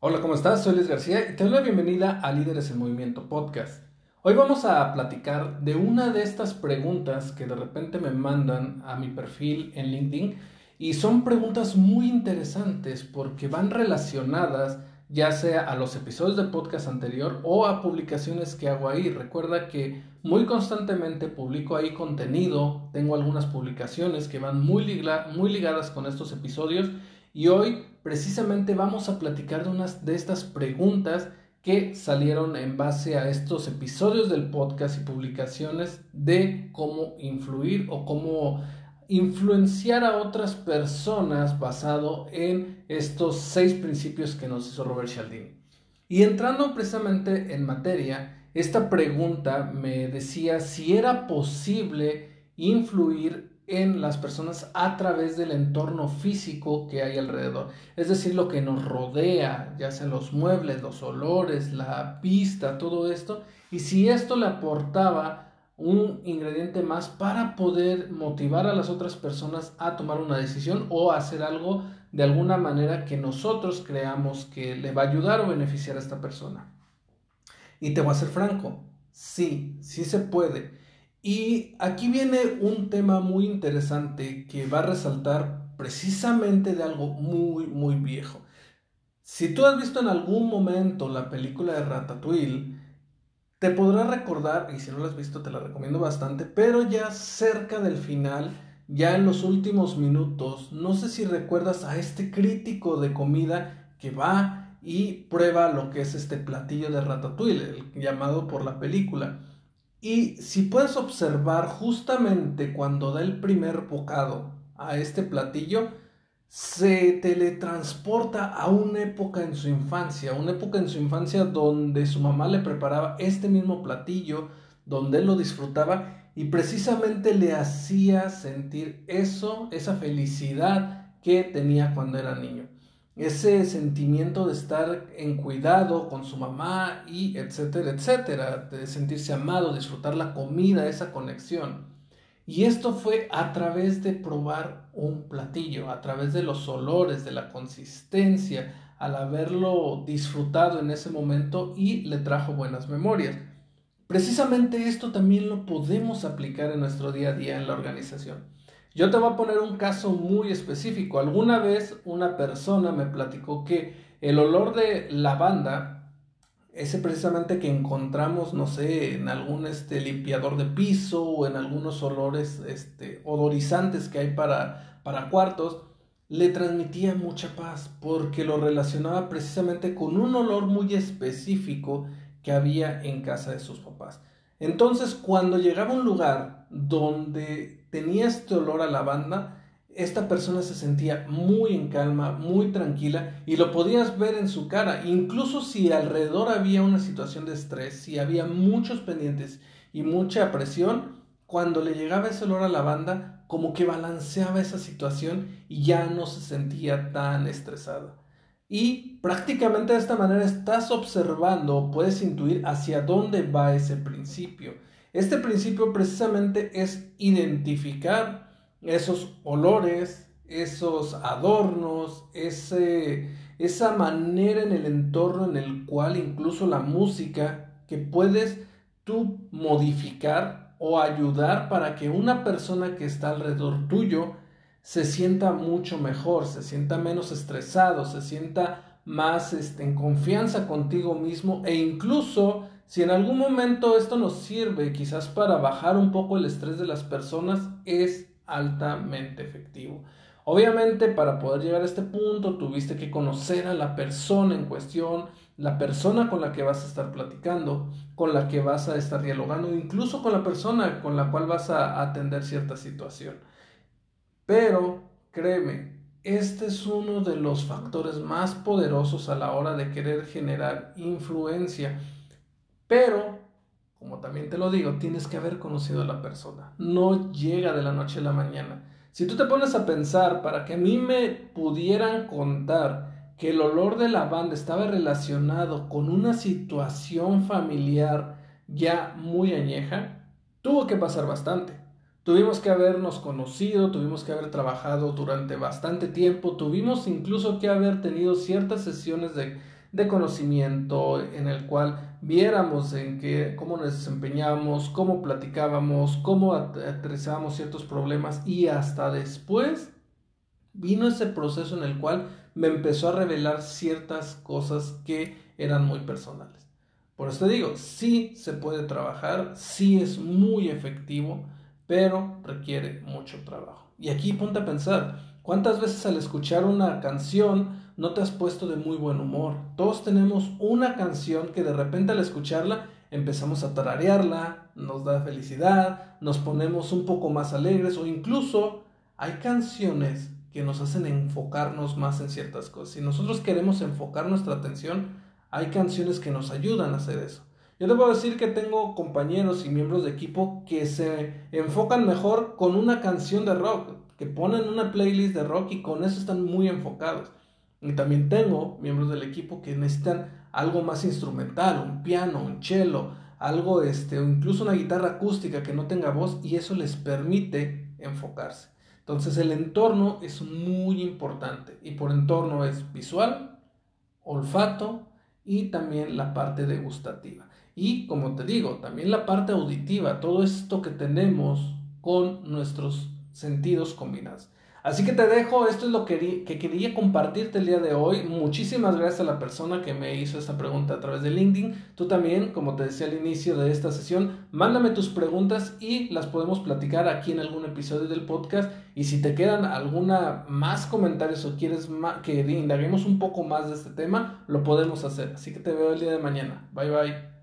Hola, ¿cómo estás? Soy Luis García y te doy la bienvenida a Líderes en Movimiento Podcast. Hoy vamos a platicar de una de estas preguntas que de repente me mandan a mi perfil en LinkedIn y son preguntas muy interesantes porque van relacionadas ya sea a los episodios del podcast anterior o a publicaciones que hago ahí. Recuerda que muy constantemente publico ahí contenido, tengo algunas publicaciones que van muy, muy ligadas con estos episodios y hoy precisamente vamos a platicar de unas de estas preguntas que salieron en base a estos episodios del podcast y publicaciones de cómo influir o cómo influenciar a otras personas basado en estos seis principios que nos hizo Robert Cialdini. Y entrando precisamente en materia, esta pregunta me decía si era posible influir en las personas a través del entorno físico que hay alrededor. Es decir, lo que nos rodea, ya sea los muebles, los olores, la vista, todo esto. Y si esto le aportaba un ingrediente más para poder motivar a las otras personas a tomar una decisión o hacer algo de alguna manera que nosotros creamos que le va a ayudar o beneficiar a esta persona. Y te voy a ser franco, sí, sí se puede. Y aquí viene un tema muy interesante que va a resaltar precisamente de algo muy, muy viejo. Si tú has visto en algún momento la película de Ratatouille, te podrás recordar, y si no lo has visto te la recomiendo bastante, pero ya cerca del final, ya en los últimos minutos, no sé si recuerdas a este crítico de comida que va y prueba lo que es este platillo de ratatouille, el llamado por la película. Y si puedes observar justamente cuando da el primer bocado a este platillo, se teletransporta a una época en su infancia, una época en su infancia donde su mamá le preparaba este mismo platillo, donde él lo disfrutaba y precisamente le hacía sentir eso, esa felicidad que tenía cuando era niño. Ese sentimiento de estar en cuidado con su mamá y etcétera, etcétera, de sentirse amado, disfrutar la comida, esa conexión. Y esto fue a través de probar un platillo, a través de los olores, de la consistencia, al haberlo disfrutado en ese momento y le trajo buenas memorias. Precisamente esto también lo podemos aplicar en nuestro día a día en la organización. Yo te voy a poner un caso muy específico. Alguna vez una persona me platicó que el olor de lavanda ese precisamente que encontramos, no sé, en algún este, limpiador de piso o en algunos olores este, odorizantes que hay para, para cuartos, le transmitía mucha paz porque lo relacionaba precisamente con un olor muy específico que había en casa de sus papás. Entonces, cuando llegaba a un lugar donde tenía este olor a lavanda, esta persona se sentía muy en calma, muy tranquila y lo podías ver en su cara. Incluso si alrededor había una situación de estrés, si había muchos pendientes y mucha presión, cuando le llegaba ese olor a lavanda, como que balanceaba esa situación y ya no se sentía tan estresada. Y prácticamente de esta manera estás observando, puedes intuir hacia dónde va ese principio. Este principio precisamente es identificar esos olores, esos adornos, ese, esa manera en el entorno en el cual incluso la música que puedes tú modificar o ayudar para que una persona que está alrededor tuyo se sienta mucho mejor, se sienta menos estresado, se sienta más este, en confianza contigo mismo e incluso si en algún momento esto nos sirve quizás para bajar un poco el estrés de las personas, es altamente efectivo. Obviamente para poder llegar a este punto tuviste que conocer a la persona en cuestión, la persona con la que vas a estar platicando, con la que vas a estar dialogando, incluso con la persona con la cual vas a atender cierta situación. Pero, créeme, este es uno de los factores más poderosos a la hora de querer generar influencia. Pero, como también te lo digo, tienes que haber conocido a la persona. No llega de la noche a la mañana. Si tú te pones a pensar para que a mí me pudieran contar que el olor de lavanda estaba relacionado con una situación familiar ya muy añeja, tuvo que pasar bastante. Tuvimos que habernos conocido, tuvimos que haber trabajado durante bastante tiempo, tuvimos incluso que haber tenido ciertas sesiones de, de conocimiento en el cual viéramos en qué, cómo nos desempeñábamos, cómo platicábamos, cómo aterrizábamos ciertos problemas y hasta después vino ese proceso en el cual me empezó a revelar ciertas cosas que eran muy personales. Por eso te digo, sí se puede trabajar, sí es muy efectivo, pero requiere mucho trabajo. Y aquí ponte a pensar, ¿cuántas veces al escuchar una canción no te has puesto de muy buen humor? Todos tenemos una canción que de repente al escucharla empezamos a tararearla, nos da felicidad, nos ponemos un poco más alegres o incluso hay canciones que nos hacen enfocarnos más en ciertas cosas. Si nosotros queremos enfocar nuestra atención, hay canciones que nos ayudan a hacer eso. Yo te puedo decir que tengo compañeros y miembros de equipo que se enfocan mejor con una canción de rock, que ponen una playlist de rock y con eso están muy enfocados. Y también tengo miembros del equipo que necesitan algo más instrumental, un piano, un cello, algo este, incluso una guitarra acústica que no tenga voz y eso les permite enfocarse. Entonces el entorno es muy importante y por entorno es visual, olfato y también la parte degustativa. Y como te digo, también la parte auditiva, todo esto que tenemos con nuestros sentidos combinados. Así que te dejo, esto es lo que, quería compartirte el día de hoy. Muchísimas gracias a la persona que me hizo esta pregunta a través de LinkedIn. Tú también, como te decía al inicio de esta sesión, mándame tus preguntas y las podemos platicar aquí en algún episodio del podcast. Y si te quedan alguna más comentarios o quieres que indaguemos un poco más de este tema, lo podemos hacer. Así que te veo el día de mañana. Bye bye.